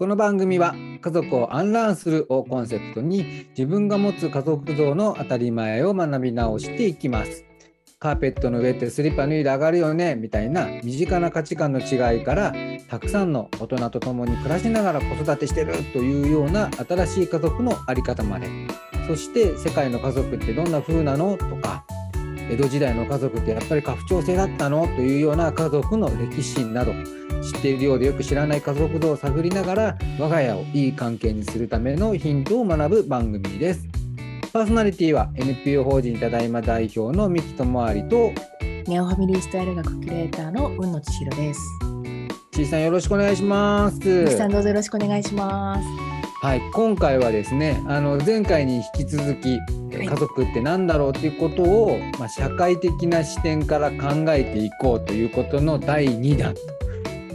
この番組は家族をアンラーンするをコンセプトに自分が持つ家族像の当たり前を学び直していきます。カーペットの上ってスリッパ脱いで上がるよねみたいな身近な価値観の違いからたくさんの大人と共に暮らしながら子育てしてるというような新しい家族の在り方までそして世界の家族ってどんな風なのとか江戸時代の家族ってやっぱり家父長制だったのというような家族の歴史など知っているようでよく知らない家族像を探りながら我が家をいい関係にするためのヒントを学ぶ番組です。パーソナリティは NPO 法人ただいま代表の三木智有とネオファミリースタイル学キュレーターの雲野千尋です。ちいさんよろしくお願いします。三木さんどうぞよろしくお願いします。はい、今回はですねあの前回に引き続き家族って何だろうということを、まあ、社会的な視点から考えていこうということの第2弾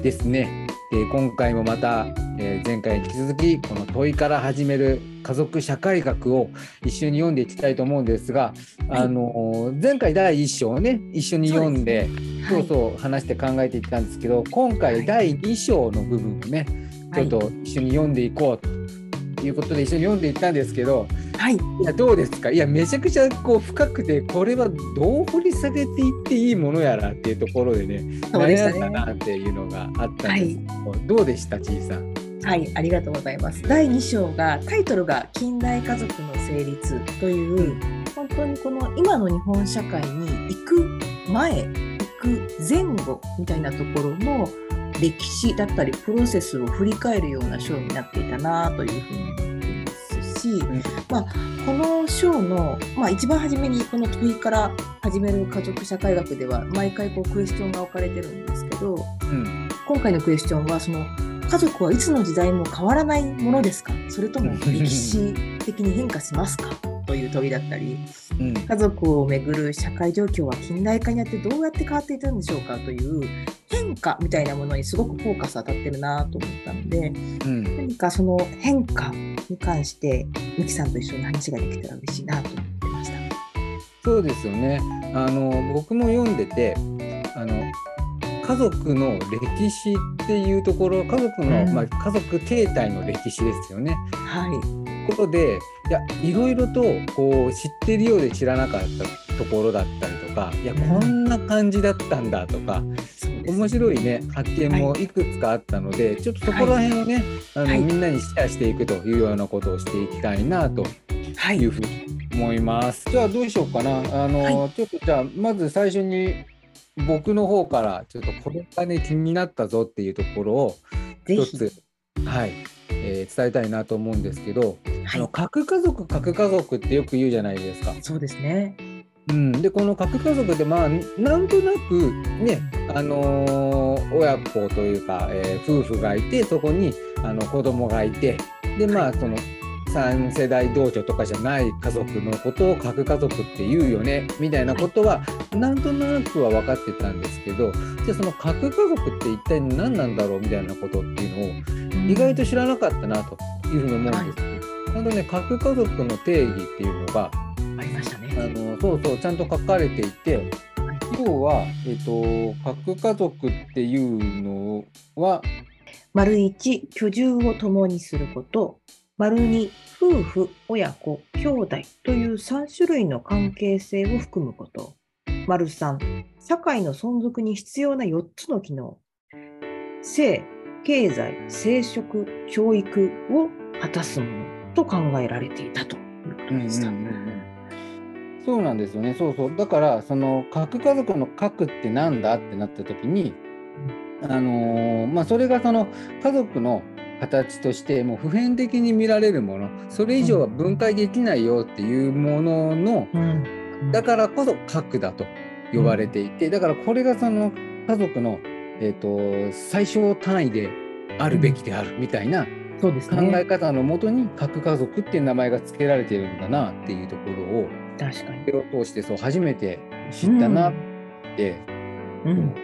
ですね。で今回もまた、えー、前回に引き続きこの問いから始める家族社会学を一緒に読んでいきたいと思うんですが、はい、あの前回第1章をね一緒に読んでそう,、そう話して考えていったんですけど今回第2章の部分をねちょっと一緒に読んでいこうということで一緒に読んでいったんですけど、はい、いやどうですか？いやめちゃくちゃこう深くてこれはどう掘り下げていっていいものやらっていうところでね悩んだなっていうのがあったんですけど、はい、どうでしたちいさん？はい、ありがとうございます。第2章がタイトルが近代家族の成立という、本当にこの今の日本社会に行く前、行く前後みたいなところの歴史だったりプロセスを振り返るような章になっていたなというふうに思っていますし、うん、まあ、この章の、まあ、一番初めにこの問いから始める家族社会学では毎回こうクエスチョンが置かれてるんですけど、うん、今回のクエスチョンはその家族はいつの時代も変わらないものですか？それとも歴史的に変化しますか？という問いだったり、うん、家族をめぐる社会状況は近代化によってどうやって変わっていたんでしょうか？という変化みたいなものにすごくフォーカス当たってるなと思ったので、うん、何かその変化に関してミキさんと一緒に話ができたら嬉しいなと思ってました。そうですよね。あの僕も読んでてあの家族の歴史っていうところ家族の、うん、まあ、家族形態の歴史ですよね。はい、ことでいやいろいろとこう知ってるようで知らなかったところだったりとかいやこんな感じだったんだとか、うん、面白いね発見もいくつかあったので、はい、ちょっとそこら辺をね、はい、あの、はい、みんなにシェアしていくというようなことをしていきたいなとい。うふうに思います。じゃあどうしようかな。あの、ちょっとじゃあまず最初に僕の方からちょっとこれがね気になったぞっていうところを一つ、はい。えー、伝えたいなと思うんですけど、はい、あの核家族核家族ってよく言うじゃないですか。そうですねうん、でこの核家族でまあなんとなくね、あのー、親子というか、えー、夫婦がいてそこにあの子供がいてでまあその3世代同居とかじゃない家族のことを核家族って言うよねみたいなことはなんとなくは分かってたんですけどじゃあその核家族って一体何なんだろうみたいなことっていうのを意外と知らなかったなというふうに思うんですけど、はい、ちゃんとね核家族の定義っていうのがありました。ねあのそうそうちゃんと書かれていて要は、えっと、核家族っていうのは丸一居住を共にすること。丸2夫婦親子兄弟という3種類の関係性を含むこと。丸3社会の存続に必要な4つの機能。性経済生殖教育を果たすものと考えられていたということでした。うんうんうんそうなんですよね。そうそう。だから、その核家族の核ってなんだってなった時に、あのー、まあ、それがその家族の形としてもう普遍的に見られるものそれ以上は分解できないよっていうものの、だからこそ核だと呼ばれていてだからこれがその家族の、えーと、最小単位であるべきであるみたいな、考え方のもとに核家族っていう名前が付けられてるんだなっていうところを確かに。を通してそう初めて知ったなって、うん、うん。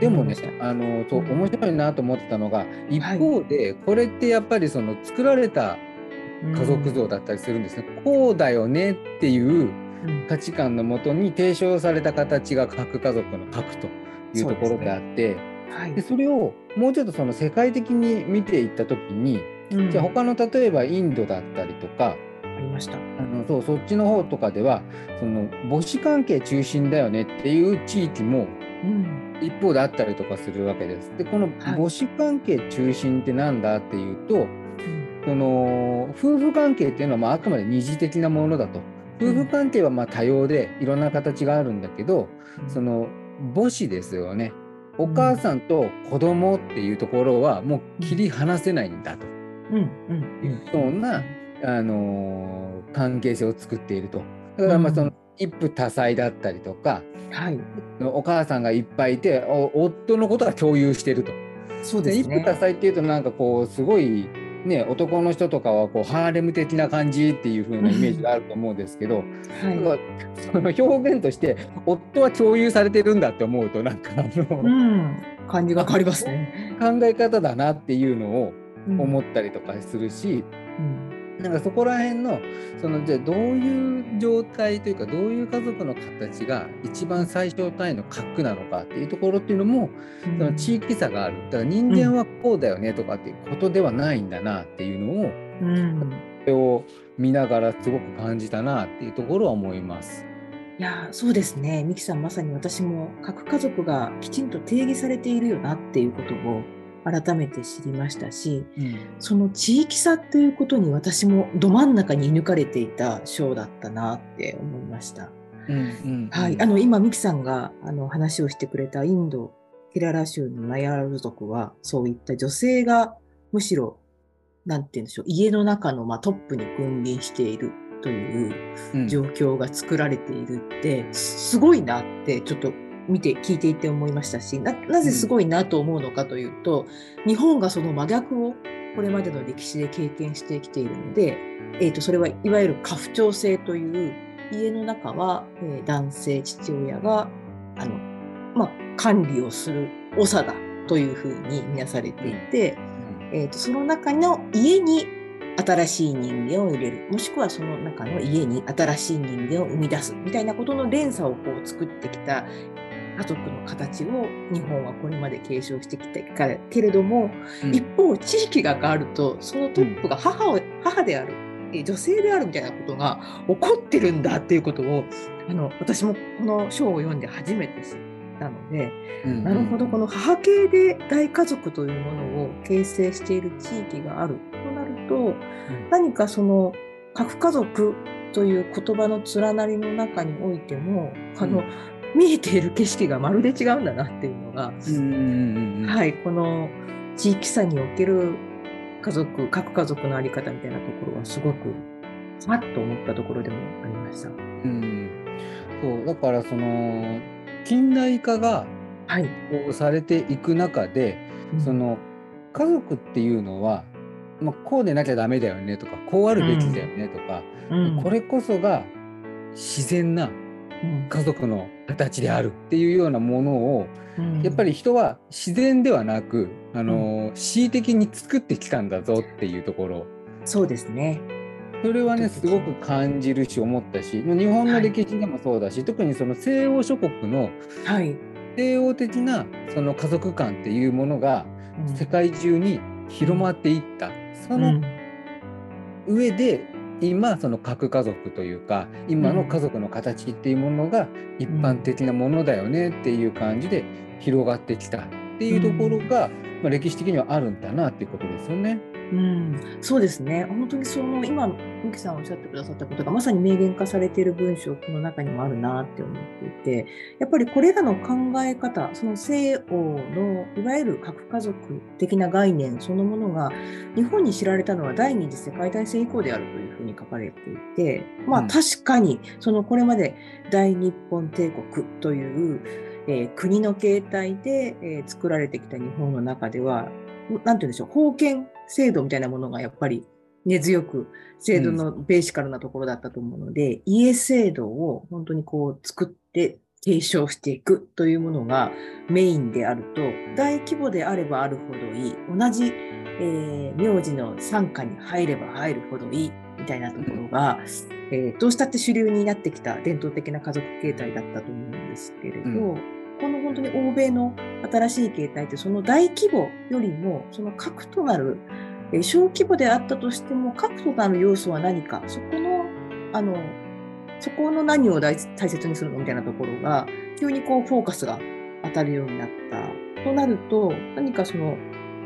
でもね、あのそう面白いなと思ってたのが一方で、これってやっぱりその作られた家族像だったりするんですね。こうだよねっていう価値観のもとに提唱された形が核家族の核というところであって、はい。でそれをもうちょっとその世界的に見ていった時に、うん。じゃあ他の例えばインドだったりとかありました。あのそうそっちの方とかではその母子関係中心だよねっていう地域もうん。一方であったりとかするわけです。でこのはい。母子関係中心ってなんだっていうと、うん。その夫婦関係っていうのはまああくまで二次的なものだと。夫婦関係はまあ多様でいろんな形があるんだけど、その母子ですよね。お母さんと子供っていうところはもう切り離せないんだと。うん。うん。いうような、あのー関係性を作っていると。だからまあその一夫多妻だったりとか、はい、お母さんがいっぱいいてお夫のことは共有してると。そうですね一夫多。妻っていうとなんかこうすごいね男の人とかはこうハーレム的な感じっていう風なイメージがあると思うんですけど、はい。その表現として夫は共有されてるんだって思うとなんかあの、うん、感じが変わりますね。考え方だなっていうのをうん思ったりとかするし、うんなんかそこら辺のそのじゃあどういう状態というかどういう家族の形が一番最小単位の核なのかっていうところっていうのもその地域差があるだから人間はこうだよねとかっていうことではないんだなっていうのをうん。それを見ながらすごく感じたなっていうところは思います。いやそうですね、ミキさん、まさに私も核家族がきちんと定義されているよなっていうことを改めて知りましたし、その地域差っていうことに私もど真ん中に射抜かれていた章だったなって思いました。うんうんはい、あの今、ミキさんがあの話をしてくれたインド、ケララ州のナヤール族は、そういった女性がむしろ、なんて言うんでしょう、家の中の、まあ、トップに君臨しているといううん。状況が作られているって、すごいなってちょっと見て聞いていて思いましたしななぜすごいなと思うのかというと、日本がその真逆をこれまでの歴史で経験してきているので、えー、とそれはいわゆる家父長制という家の中は、えー男性父親があの、まあ、管理をする長だというふうに見なされていて、えー、とその中の家に新しい人間を入れる。もしくはその中の家に新しい人間を生み出すみたいなことの連鎖をこう作ってきた家族の形を日本はこれまで継承してきたからけれども、うん。一方地域が変わるとそのトップが母を、母であるえー女性であるみたいなことが起こってるんだっていうことをあの私もこの章を読んで初めて知ったので、うん。なるほど、この母系で大家族というものを形成している地域があるとなると、何かその核家族という言葉の連なりの中においても、あのうん見えている景色がまるで違うんだなっていうのが、うんうんうんうん。はい、この地域差における家族、核家族のあり方みたいなところはすごく、さっと思ったところでもありました。うん。そうだからその近代化がはい。こうされていく中で、その家族っていうのは、まあ、こうでなきゃダメだよねとかこうあるべきだよねとか、うん、これこそが自然なうん、家族の形であるっていうようなものをうん。やっぱり人は自然ではなく、あの恣意的に作ってきたんだぞっていうところ。そうですね。それはねすごく感じるし思ったし日本の歴史でもそうだし、特にその西欧諸国のはい。西欧的なその家族観っていうものがうん。世界中に広まっていった、そのうん。上で今その核家族というか今の家族の形っていうものが一般的なものだよねっていう感じで広がってきたっていうところが、まあ、歴史的にはあるんだなっていうことですよね。うん、そうですね。本当にその今、ミキさんおっしゃってくださったことがまさに明言化されている文章、この中にもあるなって思っていて、やっぱりこれらの考え方、その西欧のいわゆる核家族的な概念そのものが日本に知られたのは第二次世界大戦以降であるというふうに書かれていて、まあうん確かにそのこれまで大日本帝国という、えー国の形態で、えー作られてきた日本の中では、なんて言うんでしょう、封建制度みたいなものがやっぱり根強く制度のベーシカルなところだったと思うので、家制度を本当にこう作って継承していくというものがメインであると、大規模であればあるほどいい、同じ、えー名字の傘下に入れば入るほどいい。みたいなところが、えーどうしたって主流になってきた伝統的な家族形態だったと思うんですけれど、うんこの本当に欧米の新しい形態ってその大規模よりもその核となるえ小規模であったとしても核となる要素は何かそこのあのそこの何を大大切にするのみたいなところが急にこうフォーカスが当たるようになった。となると何かその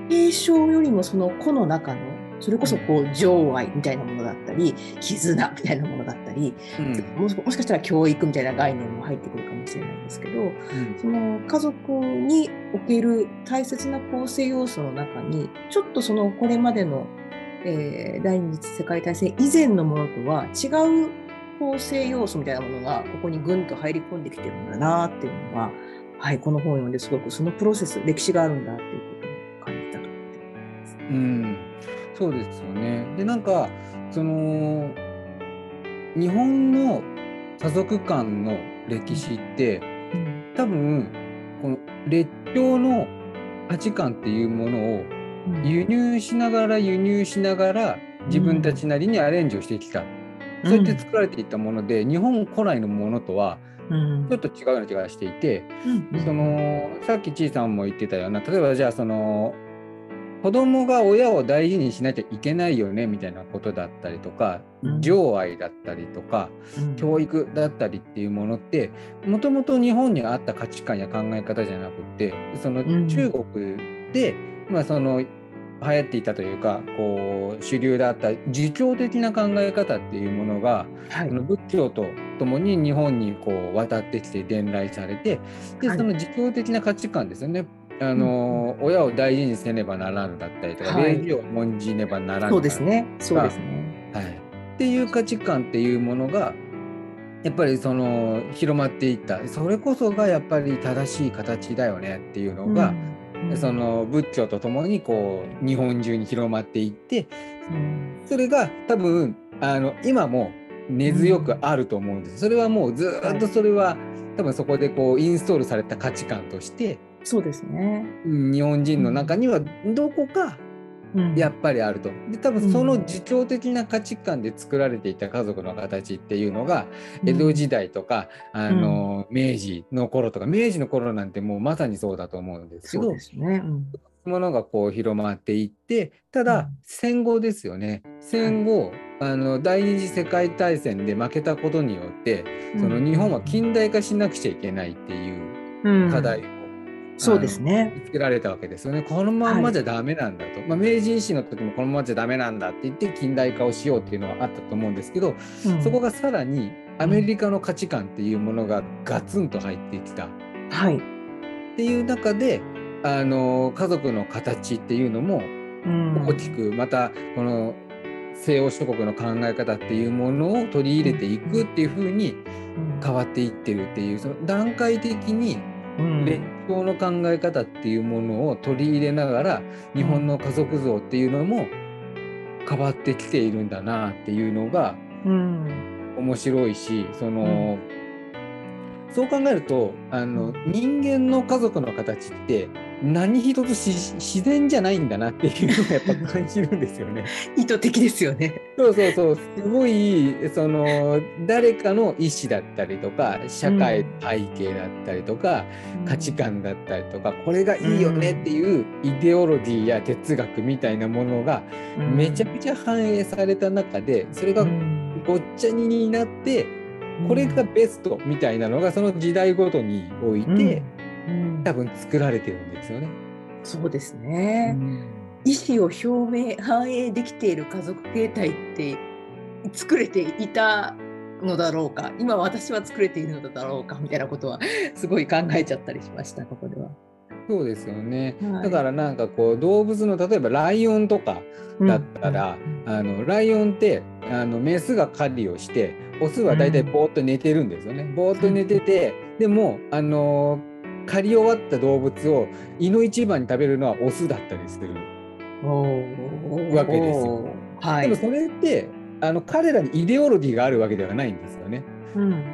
継承よりもその個の中のそれこそこう情愛みたいなものだったり絆みたいなものだったり、うん、もしかしたら教育みたいな概念も入ってくるかもしれないんですけど、うん、その家族における大切な構成要素の中にちょっとそのこれまでの、えー、第二次世界大戦以前のものとは違う構成要素みたいなものがここにぐんと入り込んできてるんだなっていうのは、はい、この本を読んですごくそのプロセス歴史があるんだっていうことを感じたと思ってます。うんそうですよね。でなんかその日本の家族間の歴史って、うん、多分この列強の価値観っていうものを輸入しながら輸入しながら自分たちなりにアレンジをしてきた、うん、そうやって作られていったもので、日本古来のものとはちょっと違うような気がしていて、うん、そのさっきちいさんも言ってたような例えばじゃあその子供が親を大事にしなきゃいけないよねみたいなことだったりとか、うん、情愛だったりとか、うん、教育だったりっていうものってもともと日本にあった価値観や考え方じゃなくてその中国で、うん、まあその流行っていたというかこう主流だった儒教的な考え方っていうものが、はい、の仏教とともに日本にこう渡ってきて伝来されてでその儒教的な価値観ですよねあの、うん、親を大事にせねばならぬだったりとか、礼儀を重んじねばならぬそうですね。そうですね。はい。っていう価値観っていうものが、やっぱりその広まっていった。それこそがやっぱり正しい形だよねっていうのが、うん。うん、その仏教とともにこう日本中に広まっていって、うん、それが多分あの今も根強くあると思うんです。それはもうずっとそれは、多分そこでこうインストールされた価値観としてそうですね。日本人の中にはどこかやっぱりあると。で多分その自重的な価値観で作られていた家族の形っていうのが江戸時代とか、あの明治の頃とか明治の頃なんてもうまさにそうだと思うんですけど。そうですね。うん。ものがこう広まっていってただ戦後ですよね。戦後、あの第二次世界大戦で負けたことによってその日本は近代化しなくちゃいけないっていう課題そうですね。見つけられたわけですよね。このまんまじゃダメなんだと。はい、まあ、明治維新の時もこのままじゃダメなんだって言って近代化をしようっていうのはあったと思うんですけど、うん、そこがさらにアメリカの価値観っていうものがガツンと入ってきた。はい。っていう中で、あの家族の形っていうのも大きく、またこの西欧諸国の考え方っていうものを取り入れていくっていうふうに変わっていってるっていうその段階的に列強の考え方っていうものを取り入れながら日本の家族像っていうのも変わってきているんだなっていうのが面白いしその、そう考えるとあの人間の家族の形って何一つ自然じゃないんだなっていうのがやっぱ感じるんですよね。意図的ですよね。そうそうそう。すごいその誰かの意思だったりとか社会背景だったりとか、うん、価値観だったりとかこれがいいよねっていうイデオロギーや哲学みたいなものがめちゃくちゃ反映された中でそれがごっちゃにになってこれがベストみたいなのがその時代ごとにおいて、多分作られてるんですよね。そうですね。うん、意思を表明反映できている家族形態って作れていたのだろうか。今私は作れているのだろうかみたいなことは すごい考えちゃったりしましたここでは。そうですよね、はい、だからなんかこう動物の例えばライオンとかだったら、うん、あのライオンってあのメスが狩りをしてオスは大体ぼーっと寝てるんですよね。ぼーっと寝ててでもあの狩り終わった動物を胃の一番に食べるのはオスだったりする。わけですよ。はい、でもそれってあの彼らにイデオロギーがあるわけではないんですよね。うん、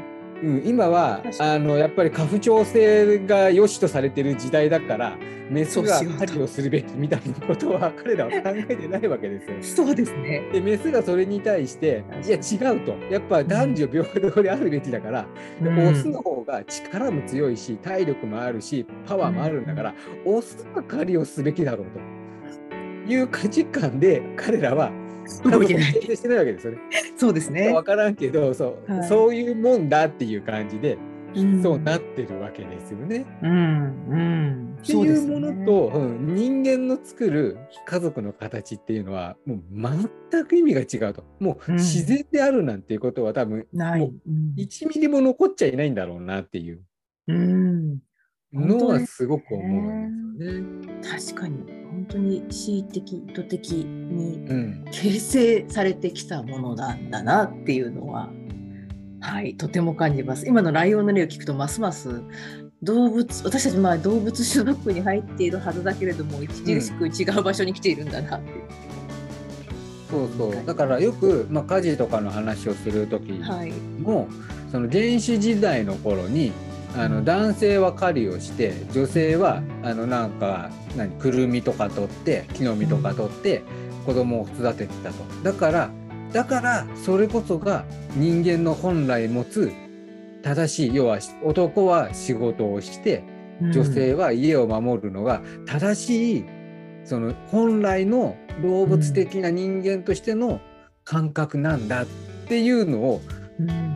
うん、今はあのやっぱり家父長制が良しとされてる時代だからメスが狩りをするべきみたいなことは彼らは考えてないわけですよ。そうですね。でメスがそれに対していや違うと。やっぱ男女平等であるべきだから、でオスの方が力も強いし体力もあるしパワーもあるんだから、オスが狩りをすべきだろうと。いう価値観で彼らは動いてない形成してないわけですよね。そうですね分。からんけどそう,、はいそういうもんだっていう感じで、うんそうなってるわけですよね。うんうん。っていうものと、うん人間の作る家族の形っていうのはもう全く意味が違うともううん自然であるなんていうことは多分ない。もううん1ミリも残っちゃいないんだろうなっていううん。のはすごく思うんですよね。確かに。本当に恣意的意図的にうん。形成されてきたものなんだなっていうのははいとても感じます。今のライオンの例を聞くとますます動物私たちまあ動物種族に入っているはずだけれども著しく違う場所に来ているんだなっていう、そうそう。だからよく、まあ、家事とかの話をする時はい。もその原始時代の頃にあの男性は狩りをして女性はあのなんか何くるみとか取って木の実とか取って子供を育ててたと。だからだからそれこそが人間の本来持つ正しい要は男は仕事をして女性は家を守るのが正しいその本来の動物的な人間としての感覚なんだっていうのを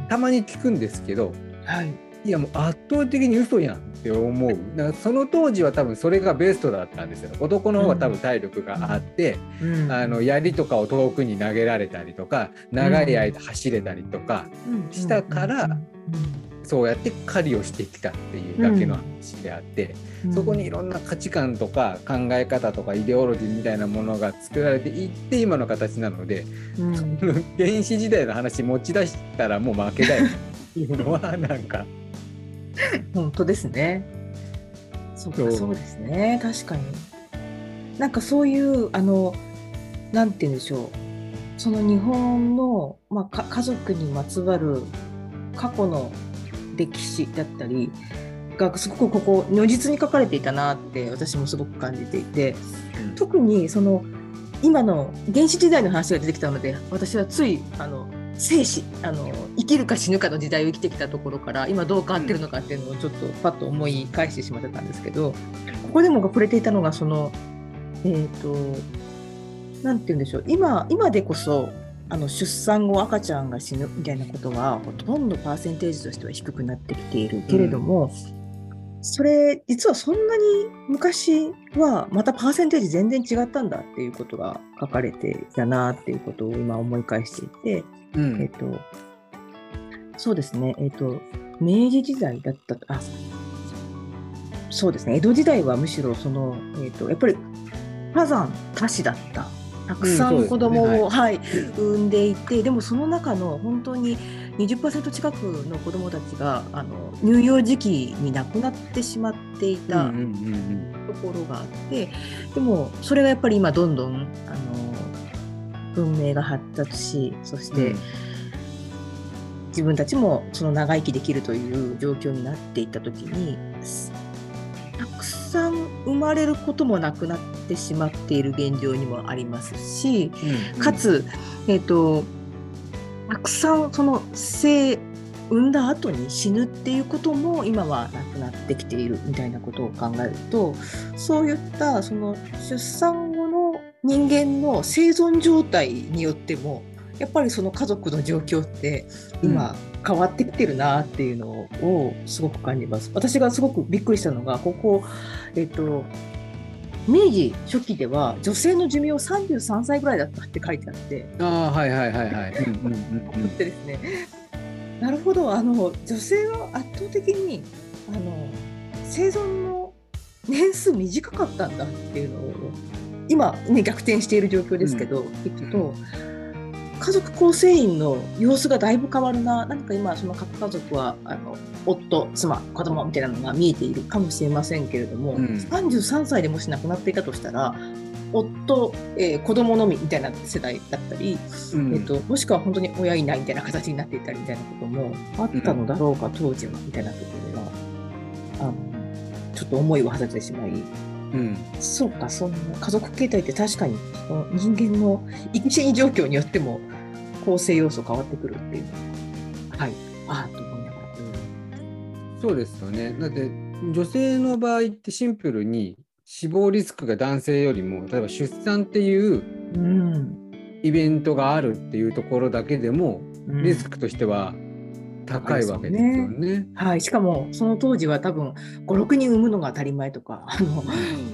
たまに聞くんですけどはいいやもう圧倒的に嘘やんって思う。だからその当時は多分それがベストだったんですよ。男の方が多分体力があって、うん。あの槍とかを遠くに投げられたりとか長い間走れたりとか、うん。したからそうやって狩りをしてきたっていうだけの話であって、うん。そこにいろんな価値観とか考え方とかイデオロジーみたいなものが作られていって今の形なので、うん。原始時代の話持ち出したらもう負けだよっていうのはなんか 本当ですね。そうかそうですね確かに。なんかそういうあのなんて言うんでしょうその日本の、まあ、か家族にまつわる過去の歴史だったりがすごくここ如実に書かれていたなって私もすごく感じていて特にその今の原始時代の話が出てきたので私はついあの生死あの生きるか死ぬかの時代を生きてきたところから今どう変わってるのかっていうのをちょっとパッと思い返してしまってたんですけどここでも触れていたのがそのえっ、となんて言うんでしょう今今でこそあの出産後赤ちゃんが死ぬみたいなことはほとんどパーセンテージとしては低くなってきているけれども、それ実はそんなに昔はまたパーセンテージ全然違ったんだっていうことが書かれていたなっていうことを今思い返していて、うん。えっとそうですね、えっと明治時代だったあそうですね。江戸時代はむしろその、えっとやっぱり火山多子だった。たくさうんそうんですね。子供を、はい。産んでいてでもその中の本当に20%近くの子どもたちがあの乳幼児期に亡くなってしまっていたうんうんうん。ところがあって、でもそれがやっぱり今どんどんあの文明が発達しそして、うん。自分たちもその長生きできるという状況になっていった時にすたくさん生まれることもなくなってしまっている現状にもありますし、うん。かつ、えっとたくさんその生産んだ後に死ぬっていうことも今はなくなってきているみたいなことを考えるとそういったその出産人間の生存状態によってもやっぱりその家族の状況って今変わってきてるなっていうのをすごく感じます。私がすごくびっくりしたのがここ、えっと明治初期では女性の寿命33歳ぐらいだったって書いてあってああはいはいはいはい。うんうんうんうんでですねなるほどあの女性は圧倒的にあの生存の年数短かったんだっていうのを今ね逆転している状況ですけど、聞くと家族構成員の様子がだいぶ変わるな。何か今その核家族はあの夫妻子供みたいなのが見えているかもしれませんけれども、うん。33歳でもし亡くなっていたとしたら夫、えー子供のみみたいな世代だったり、うん。えっと、もしくは本当に親いないみたいな形になっていたりみたいなこともあったのだろうか、当時はみたいなところはあのちょっと思いを馳せてしまいうん。そうかその家族形態って確かにその人間の生き死に状況によっても構成要素変わってくるっていう。はい。ああと思いながら。そうですよね。だって女性の場合ってシンプルに死亡リスクが男性よりも例えば出産っていううん。イベントがあるっていうところだけでもうん。リスクとしては高いわけですよね。はい、しかもその当時は多分56人産むのが当たり前とかあの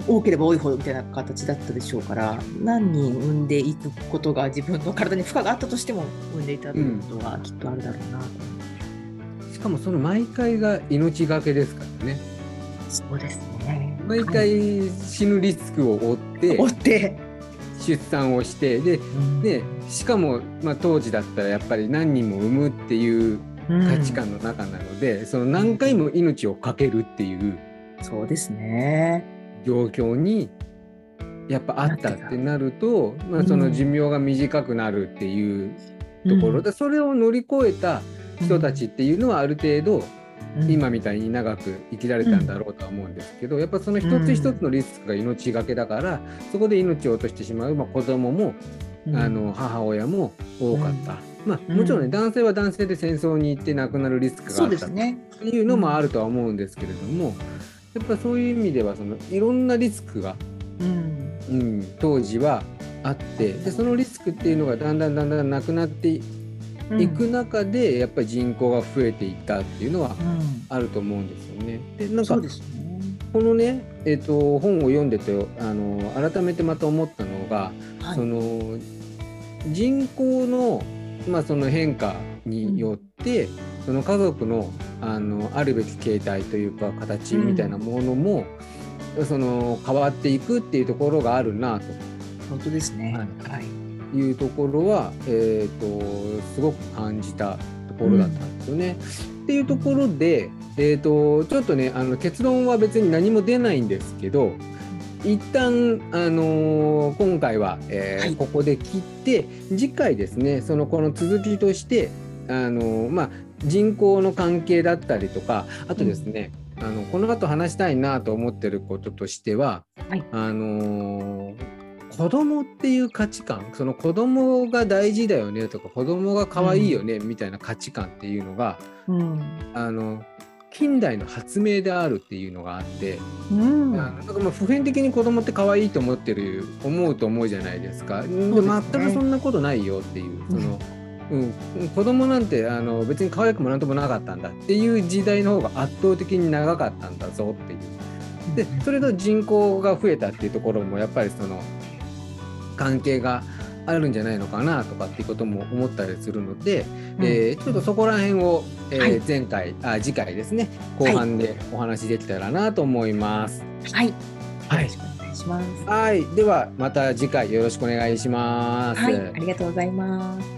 多ければ多いほどみたいな形だったでしょうから何人産んでいくことが自分の体に負荷があったとしても産んでいたということはきっとあるだろうなと、しかもその毎回が命がけですからね。そうですね。毎回死ぬリスクを負って追って、出産をしてででしかも、まあ、当時だったらやっぱり何人も産むっていう価値観の中なので、その何回も命を懸けるっていううんそうですね。状況にやっぱあったってなると、まあ、うん。その寿命が短くなるっていうところで、それを乗り越えた人たちっていうのはある程度、うん。今みたいに長く生きられたんだろうとは思うんですけど、やっぱその一つ一つのリスクが命がけだから、そこで命を落としてしまう、まあ、子供も、うんあの母親も多かった。まあ、うんもちろんね、男性は男性で戦争に行って亡くなるリスクがそあったっうですね。ていうのもあるとは思うんですけれども、やっぱそういう意味ではそのいろんなリスクが、うん。うん、当時はあってでそのリスクっていうのがだんだんだんだんなくなっていうん。く中で、やっぱり人口が増えていったっていうのはうん。あると思うんですよね。でなんかね。このね、えっと本を読んでてあの改めてまた思ったのが、はい。その人口の,、まあその変化によって、その家族のあのあるべき形態というか形みたいなものも、その変わっていくっていうところがあるな本当ですね。はい。はい。というところは、えー、とすごく感じたところだったんですよね。っていうところで、えー、とちょっとねあの結論は別に何も出ないんですけど一旦、あのー今回は、えーはい。ここで切って次回ですねそのこの続きとして、あのーまあ、人口の関係だったりとかあとですね、あのこの後話したいなと思ってることとしては、はい。あのー子供っていう価値観その子供が大事だよねとか子供が可愛いよねみたいな価値観っていうのが、うん。あの近代の発明であるっていうのがあって、うんなんかまあ普遍的に子供って可愛いと思ってる思うと思うじゃないですか。でね全くそんなことないよっていうその、うん、子供なんてあの別に可愛くもなんともなかったんだっていう時代の方が圧倒的に長かったんだぞっていう。でそれと人口が増えたっていうところもやっぱりその関係があるんじゃないのかなとかっていうことも思ったりするので、うんえーちょっとそこら辺を、えーはい前回あ次回ですね後半でお話できたらなと思います。はい。はいよろしくお願いします。はい、ではまた次回よろしくお願いします。はい、ありがとうございます。